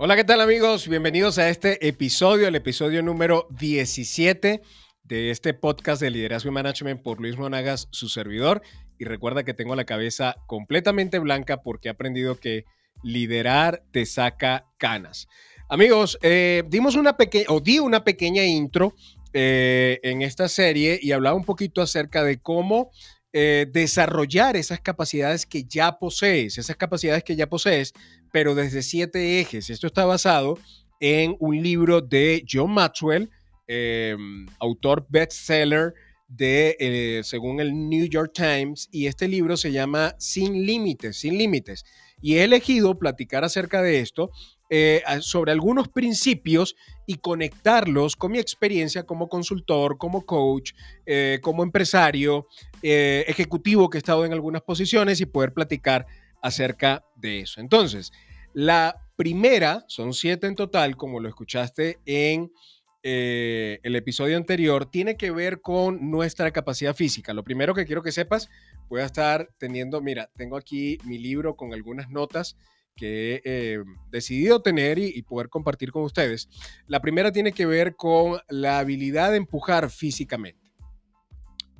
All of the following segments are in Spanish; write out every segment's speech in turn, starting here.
Hola, ¿qué tal amigos? Bienvenidos a este episodio, el episodio número 17 de este podcast de liderazgo y management por Luis Monagas, su servidor. Y recuerda que tengo la cabeza completamente blanca porque he aprendido que liderar te saca canas. Amigos, eh, dimos una pequeña, o di una pequeña intro eh, en esta serie y hablaba un poquito acerca de cómo eh, desarrollar esas capacidades que ya posees, esas capacidades que ya posees, pero desde siete ejes. Esto está basado en un libro de John Maxwell, em, autor bestseller de, eh, según el New York Times, y este libro se llama Sin Límites, Sin Límites. Y he elegido platicar acerca de esto eh, sobre algunos principios y conectarlos con mi experiencia como consultor, como coach, eh, como empresario, eh, ejecutivo que he estado en algunas posiciones y poder platicar acerca de eso. Entonces, la primera, son siete en total, como lo escuchaste en el episodio anterior, tiene que ver con nuestra capacidad física. Lo primero que quiero que sepas, voy a estar teniendo, mira, tengo aquí mi libro con algunas notas que he eh, decidido tener y, poder compartir con ustedes. La primera tiene que ver con la habilidad de empujar físicamente.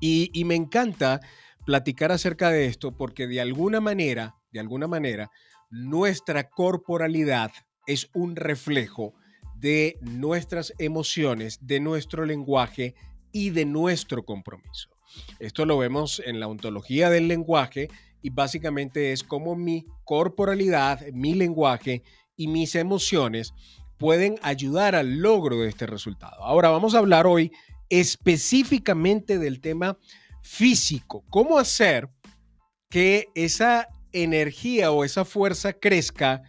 Y, y me encanta platicar acerca de esto porque de alguna manera, de alguna manera, nuestra corporalidad es un reflejo de nuestras emociones, de nuestro lenguaje y de nuestro compromiso. Esto lo vemos en la ontología del lenguaje y básicamente es como mi corporalidad, mi lenguaje y mis emociones pueden ayudar al logro de este resultado. Ahora vamos a hablar hoy específicamente del tema físico. ¿Cómo hacer que esa energía o esa fuerza crezca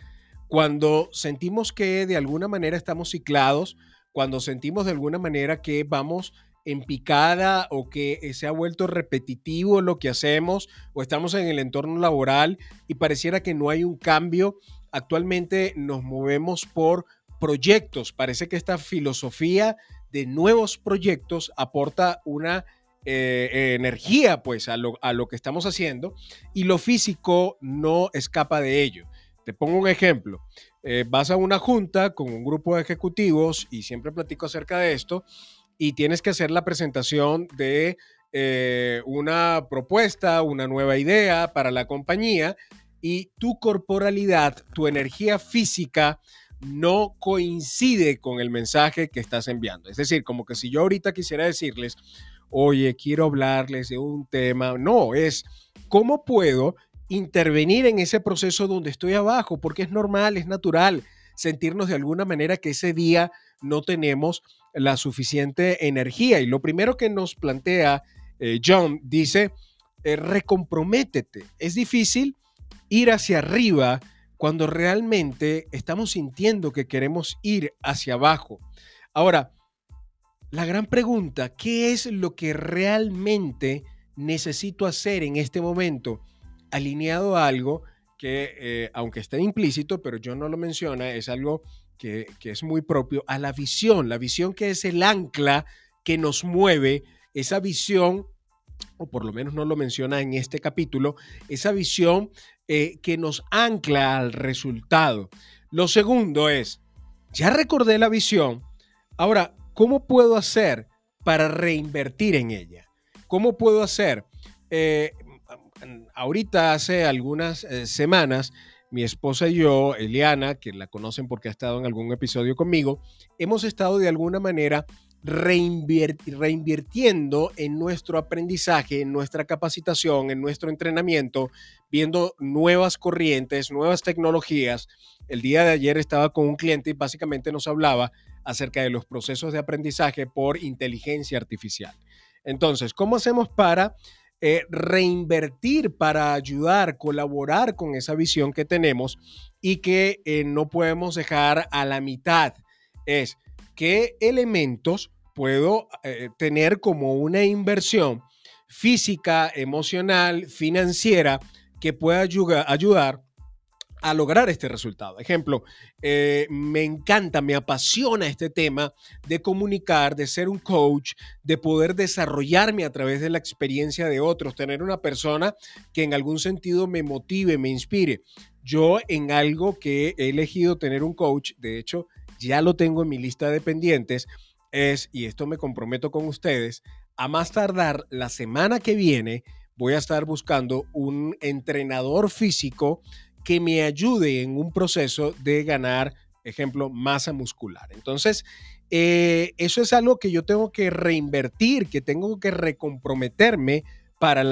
cuando sentimos que de alguna manera estamos ciclados, cuando sentimos de alguna manera que vamos en picada o que eh, se ha vuelto repetitivo lo que hacemos o estamos en el entorno laboral y pareciera que no hay un cambio. Actualmente nos movemos por proyectos. Parece que esta filosofía de nuevos proyectos aporta una eh, energía pues a lo, a lo que estamos haciendo y lo físico no escapa de ello. Te pongo un ejemplo. Eh, vas a una junta con un grupo de ejecutivos y siempre platico acerca de esto y tienes que hacer la presentación de eh, una propuesta, una nueva idea para la compañía y tu corporalidad, tu energía física no coincide con el mensaje que estás enviando. Es decir, como que si yo ahorita quisiera decirles, oye, quiero hablarles de un tema, no, es cómo puedo intervenir en ese proceso donde estoy abajo, porque es normal, es natural sentirnos de alguna manera que ese día no tenemos la suficiente energía. Y lo primero que nos plantea eh, John dice, eh, recomprométete. Es difícil ir hacia arriba cuando realmente estamos sintiendo que queremos ir hacia abajo. Ahora, la gran pregunta, ¿qué es lo que realmente necesito hacer en este momento? Alineado a algo que, eh, aunque esté implícito, pero John no lo menciona, es algo que, es muy propio, a la visión, la visión que es el ancla que nos mueve, esa visión, o por lo menos no lo menciona en este capítulo, esa visión eh, que nos ancla al resultado. Lo segundo es, ya recordé la visión, ahora, ¿cómo puedo hacer para reinvertir en ella? ¿Cómo puedo hacer? Eh, ahorita hace algunas eh, semanas mi esposa y yo, Eliana, que la conocen porque ha estado en algún episodio conmigo, hemos estado de alguna manera reinvirtiendo en nuestro aprendizaje, en nuestra capacitación, en nuestro entrenamiento, viendo nuevas corrientes, nuevas tecnologías. El día de ayer estaba con un cliente y básicamente nos hablaba acerca de los procesos de aprendizaje por inteligencia artificial. Entonces, ¿cómo hacemos para eh, reinvertir para ayudar, colaborar con esa visión que tenemos y que eh, no podemos dejar a la mitad. Es qué elementos puedo eh, tener como una inversión física, emocional, financiera que pueda ayudar a lograr este resultado. Ejemplo, eh, me encanta, me apasiona este tema de comunicar, de ser un coach, de poder desarrollarme a través de la experiencia de otros, tener una persona que en algún sentido me motive, me inspire. Yo en algo que he elegido tener un coach, de hecho ya lo tengo en mi lista de pendientes, es, y esto me comprometo con ustedes, a más tardar la semana que viene voy a estar buscando un entrenador físico que me ayude en un proceso de ganar, ejemplo, masa muscular. Entonces, eh, eso es algo que yo tengo que reinvertir, que tengo que recomprometerme para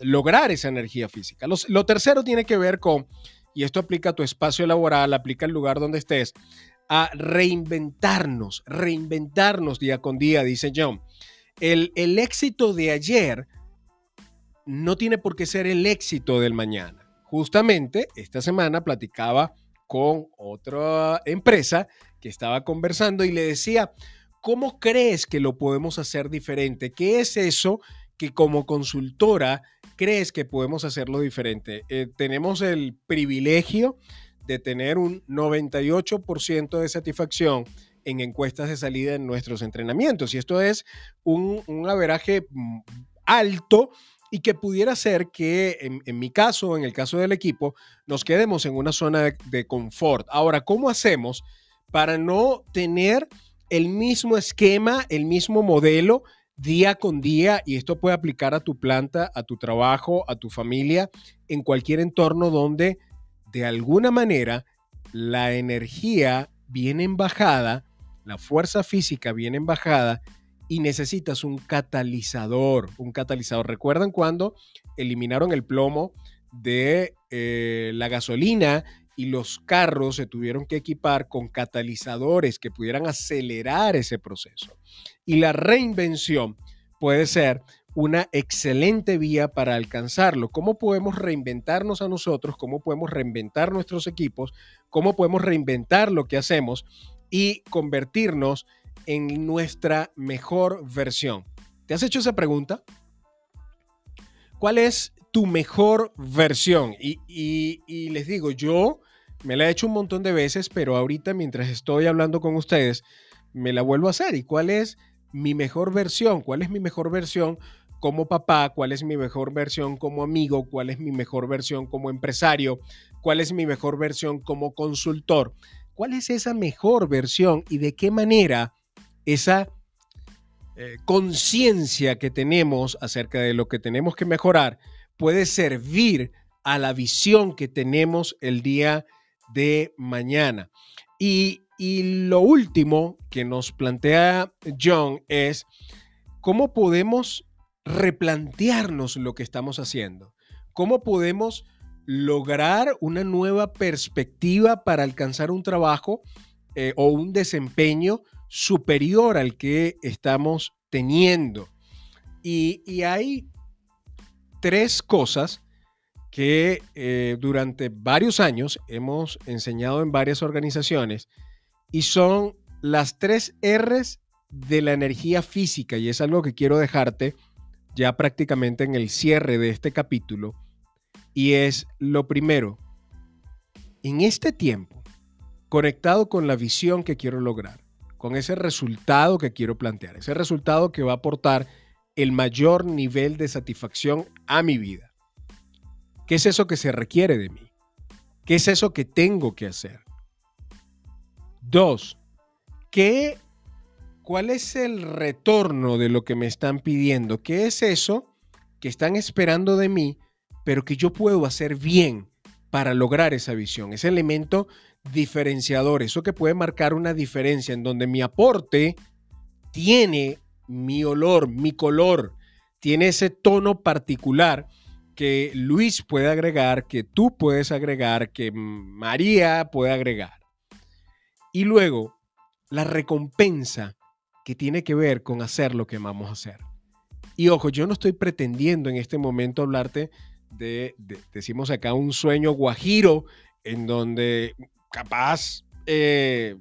lograr esa energía física. lo tercero tiene que ver con, y esto aplica a tu espacio laboral, aplica al lugar donde estés, a reinventarnos, reinventarnos día con día, dice John. El, el éxito de ayer no tiene por qué ser el éxito del mañana. Justamente esta semana platicaba con otra empresa que estaba conversando y le decía, ¿cómo crees que lo podemos hacer diferente? ¿Qué es eso que como consultora crees que podemos hacerlo diferente? Eh, tenemos el privilegio de tener un 98% de satisfacción en encuestas de salida en nuestros entrenamientos. Y esto es un, un averaje mm, alto y que pudiera ser que en, mi caso, en el caso del equipo, nos quedemos en una zona de, confort. Ahora, ¿cómo hacemos para no tener el mismo esquema, el mismo modelo día con día? Y esto puede aplicar a tu planta, a tu trabajo, a tu familia, en cualquier entorno donde de alguna manera la energía viene en bajada, la fuerza física viene en bajada y necesitas un catalizador, un catalizador. ¿Recuerdan cuando eliminaron el plomo de eh, la gasolina y los carros se tuvieron que equipar con catalizadores que pudieran acelerar ese proceso? Y la reinvención puede ser una excelente vía para alcanzarlo. ¿Cómo podemos reinventarnos a nosotros? ¿Cómo podemos reinventar nuestros equipos? ¿Cómo podemos reinventar lo que hacemos y convertirnos en nuestra mejor versión. ¿Te has hecho esa pregunta? ¿Cuál es tu mejor versión? Y, les digo, yo me la he hecho un montón de veces, pero ahorita mientras estoy hablando con ustedes, me la vuelvo a hacer. ¿Y cuál es mi mejor versión? ¿Cuál es mi mejor versión como papá? ¿Cuál es mi mejor versión como amigo? ¿Cuál es mi mejor versión como empresario? ¿Cuál es mi mejor versión como consultor? ¿Cuál es esa mejor versión y de qué manera esa eh, conciencia que tenemos acerca de lo que tenemos que mejorar puede servir a la visión que tenemos el día de mañana. Y, y lo último que nos plantea John es cómo podemos replantearnos lo que estamos haciendo, cómo podemos lograr una nueva perspectiva para alcanzar un trabajo eh, o un desempeño superior al que estamos teniendo. Y, hay tres cosas que eh, durante varios años hemos enseñado en varias organizaciones y son las tres R's de la energía física. Y es algo que quiero dejarte ya prácticamente en el cierre de este capítulo. Y es lo primero, en este tiempo, conectado con la visión que quiero lograr, con ese resultado que quiero plantear, ese resultado que va a aportar el mayor nivel de satisfacción a mi vida. ¿Qué es eso que se requiere de mí? ¿Qué es eso que tengo que hacer? Dos, ¿qué, ¿cuál es el retorno de lo que me están pidiendo? ¿Qué es eso que están esperando de mí, pero que yo puedo hacer bien para lograr esa visión? Ese elemento diferenciador, eso que puede marcar una diferencia en donde mi aporte tiene mi olor, mi color, tiene ese tono particular que Luis puede agregar, que tú puedes agregar, que María puede agregar. Y luego, la recompensa que tiene que ver con hacer lo que vamos a hacer. Y ojo, yo no estoy pretendiendo en este momento hablarte de, de decimos acá, un sueño guajiro en donde capaz, eh,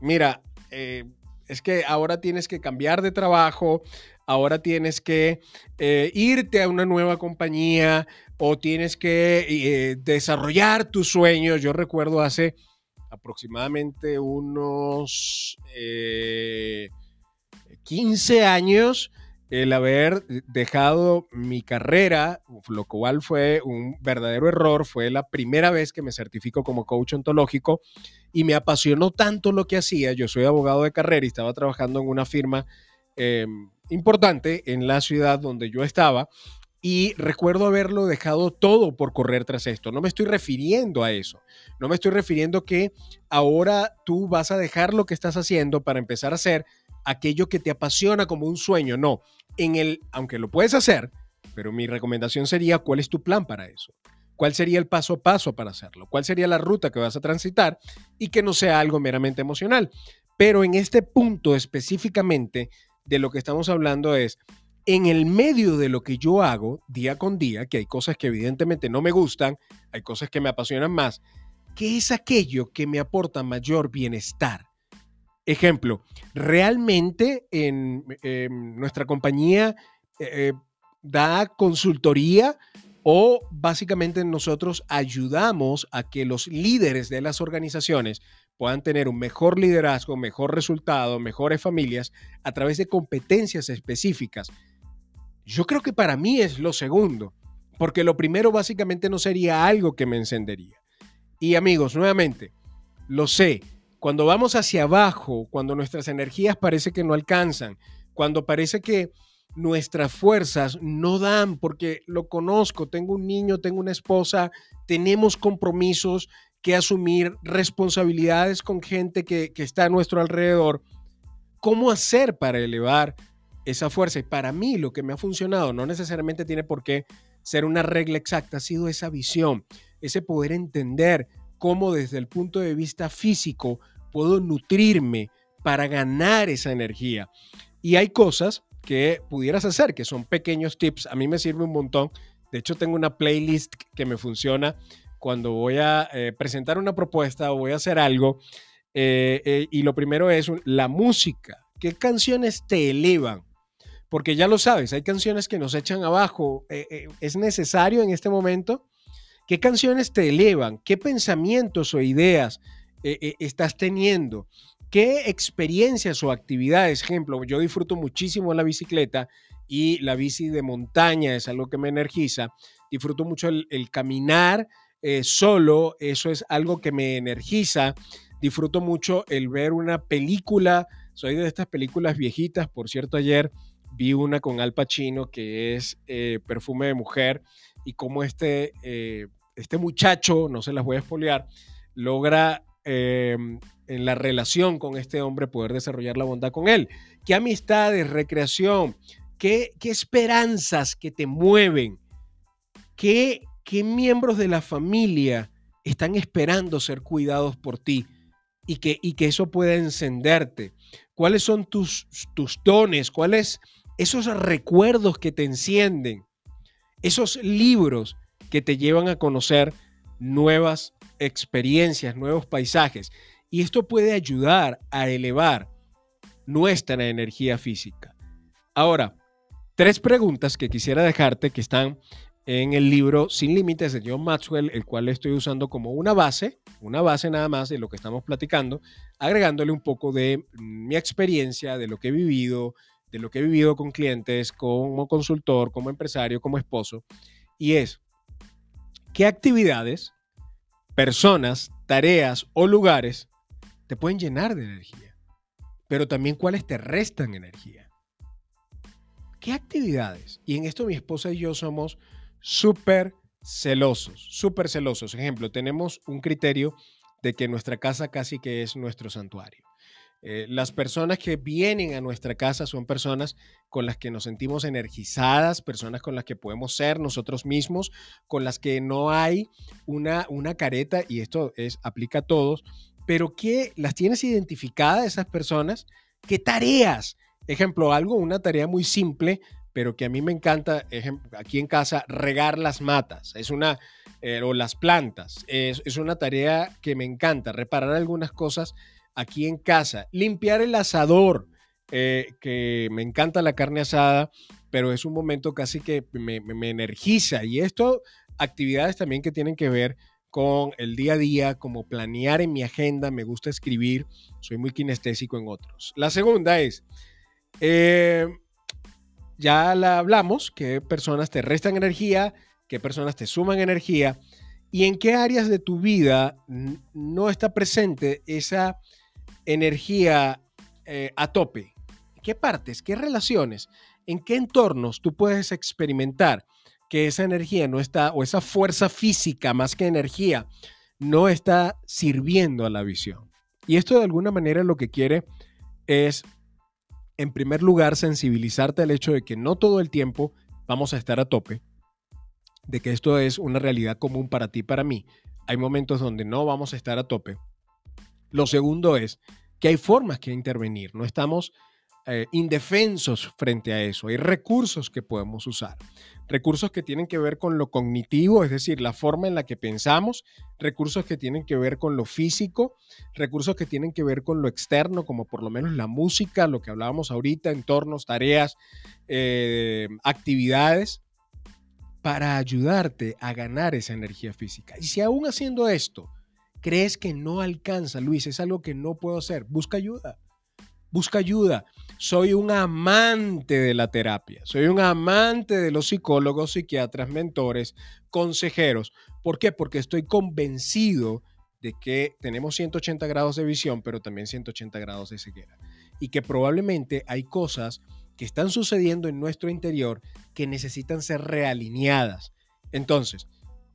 mira, eh, es que ahora tienes que cambiar de trabajo, ahora tienes que eh, irte a una nueva compañía o tienes que eh, desarrollar tus sueños. Yo recuerdo hace aproximadamente unos 15 años el haber dejado mi carrera, lo cual fue un verdadero error, fue la primera vez que me certifico como coach ontológico y me apasionó tanto lo que hacía. Yo soy abogado de carrera y estaba trabajando en una firma em, importante en la ciudad donde yo estaba y recuerdo haberlo dejado todo por correr tras esto. No me estoy refiriendo a eso. No me estoy refiriendo que ahora tú vas a dejar lo que estás haciendo para empezar a hacer aquello que te apasiona como un sueño. No, en el, aunque lo puedes hacer, pero mi recomendación sería, ¿cuál es tu plan para eso? ¿Cuál sería el paso a paso para hacerlo? ¿Cuál sería la ruta que vas a transitar? Y que no sea algo meramente emocional. Pero en este punto específicamente de lo que estamos hablando es, en el medio de lo que yo hago día con día, que hay cosas que evidentemente no me gustan, hay cosas que me apasionan más, ¿qué es aquello que me aporta mayor bienestar? Ejemplo, realmente en, nuestra compañía eh, eh, da consultoría o básicamente nosotros ayudamos a que los líderes de las organizaciones puedan tener un mejor liderazgo, mejor resultado, mejores familias a través de competencias específicas. Yo creo que para mí es lo segundo, porque lo primero básicamente no sería algo que me encendería. Y amigos, nuevamente, lo sé, cuando vamos hacia abajo, cuando nuestras energías parece que no alcanzan, cuando parece que nuestras fuerzas no dan, porque lo conozco, tengo un niño, tengo una esposa, tenemos compromisos que asumir, responsabilidades con gente que, está a nuestro alrededor. ¿Cómo hacer para elevar esa fuerza? Y para mí lo que me ha funcionado no necesariamente tiene por qué ser una regla exacta, ha sido esa visión, ese poder entender cómo desde el punto de vista físico puedo nutrirme para ganar esa energía. Y hay cosas que pudieras hacer, que son pequeños tips. A mí me sirve un montón. De hecho, tengo una playlist que me funciona cuando voy a eh, presentar una propuesta o voy a hacer algo. Eh, eh, y lo primero es la música. ¿Qué canciones te elevan? Porque ya lo sabes, hay canciones que nos echan abajo. ¿Es necesario en este momento? ¿Qué canciones te elevan? ¿Qué pensamientos o ideas eh, eh, estás teniendo? ¿Qué experiencias o actividades? Ejemplo, yo disfruto muchísimo la bicicleta y la bici de montaña es algo que me energiza. Disfruto mucho el, caminar eh, solo, eso es algo que me energiza. Disfruto mucho el ver una película. Soy de estas películas viejitas. Por cierto, ayer vi una con Al Pacino que es Perfume de Mujer y cómo este, este muchacho, no se las voy a espolear, logra Em, en la relación con este hombre poder desarrollar la bondad con él. ¿Qué amistades, recreación? ¿Qué, qué esperanzas que te mueven? ¿Qué, ¿Qué miembros de la familia están esperando ser cuidados por ti? Y que, y que eso pueda encenderte. ¿Cuáles son tus, tus dones? ¿Cuáles esos recuerdos que te encienden? Esos libros que te llevan a conocer nuevas experiencias, nuevos paisajes. Y esto puede ayudar a elevar nuestra energía física. Ahora, tres preguntas que quisiera dejarte que están en el libro Sin Límites de John Maxwell, el cual estoy usando como una base, una base nada más de lo que estamos platicando, agregándole un poco de mi experiencia, de lo que he vivido, de lo que he vivido con clientes, como consultor, como empresario, como esposo. Y es, ¿qué actividades personas, tareas o lugares te pueden llenar de energía, pero también cuáles te restan energía. ¿Qué actividades? Y en esto mi esposa y yo somos súper celosos, súper celosos. Ejemplo, tenemos un criterio de que nuestra casa casi que es nuestro santuario. Eh, las personas que vienen a nuestra casa son personas con las que nos sentimos energizadas, personas con las que podemos ser nosotros mismos, con las que no hay una, una careta, y esto es, aplica a todos, pero que las tienes identificadas esas personas, qué tareas. Ejemplo, algo, una tarea muy simple, pero que a mí me encanta, aquí en casa, regar las matas, es una, eh, o las plantas, es, es una tarea que me encanta, reparar algunas cosas aquí en casa, limpiar el asador, eh, que me encanta la carne asada, pero es un momento casi que me, me energiza. Y esto, actividades también que tienen que ver con el día a día, como planear en mi agenda, me gusta escribir, soy muy kinestésico en otros. La segunda es, eh, ya la hablamos, qué personas te restan energía, qué personas te suman energía y en qué áreas de tu vida no está presente esa energía eh, a tope. ¿Qué partes, qué relaciones, en qué entornos tú puedes experimentar que esa energía no está, o esa fuerza física más que energía, no está sirviendo a la visión. Y esto de alguna manera lo que quiere es, en primer lugar, sensibilizarte al hecho de que no todo el tiempo vamos a estar a tope, de que esto es una realidad común para ti para mí. Hay momentos donde no vamos a estar a tope. Lo segundo es que hay formas que intervenir, no estamos eh, indefensos frente a eso. Hay recursos que podemos usar. Recursos que tienen que ver con lo cognitivo, es decir, la forma en la que pensamos. Recursos que tienen que ver con lo físico. Recursos que tienen que ver con lo externo, como por lo menos la música, lo que hablábamos ahorita, entornos, tareas, eh, actividades, para ayudarte a ganar esa energía física. Y si aún haciendo esto, crees que no alcanza, Luis, es algo que no puedo hacer, busca ayuda. Busca ayuda soy un amante de la terapia, soy un amante de los psicólogos, psiquiatras, mentores, consejeros. ¿Por qué? Porque estoy convencido de que tenemos 180 grados de visión, pero también 180 grados de ceguera. Y que probablemente hay cosas que están sucediendo en nuestro interior que necesitan ser realineadas. Entonces,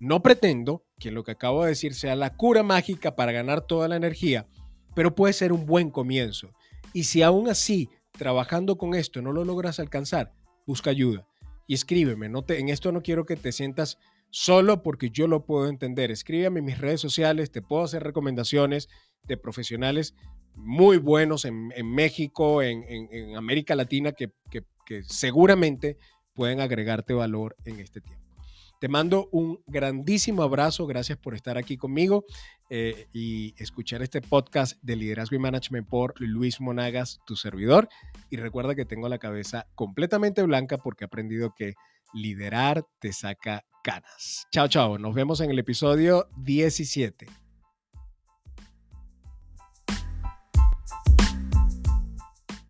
no pretendo que lo que acabo de decir sea la cura mágica para ganar toda la energía, pero puede ser un buen comienzo. Y si aún así trabajando con esto no lo logras alcanzar, busca ayuda y escríbeme. No te, en esto no quiero que te sientas solo porque yo lo puedo entender. Escríbeme en mis redes sociales, te puedo hacer recomendaciones de profesionales muy buenos en, México, en, América Latina, que seguramente pueden agregarte valor en este tiempo. Te mando un grandísimo abrazo. Gracias por estar aquí conmigo eh, y escuchar este podcast de Liderazgo y Management por Luis Monagas, tu servidor. Y recuerda que tengo la cabeza completamente blanca porque he aprendido que liderar te saca canas. Chao, chao. Nos vemos en el episodio 17.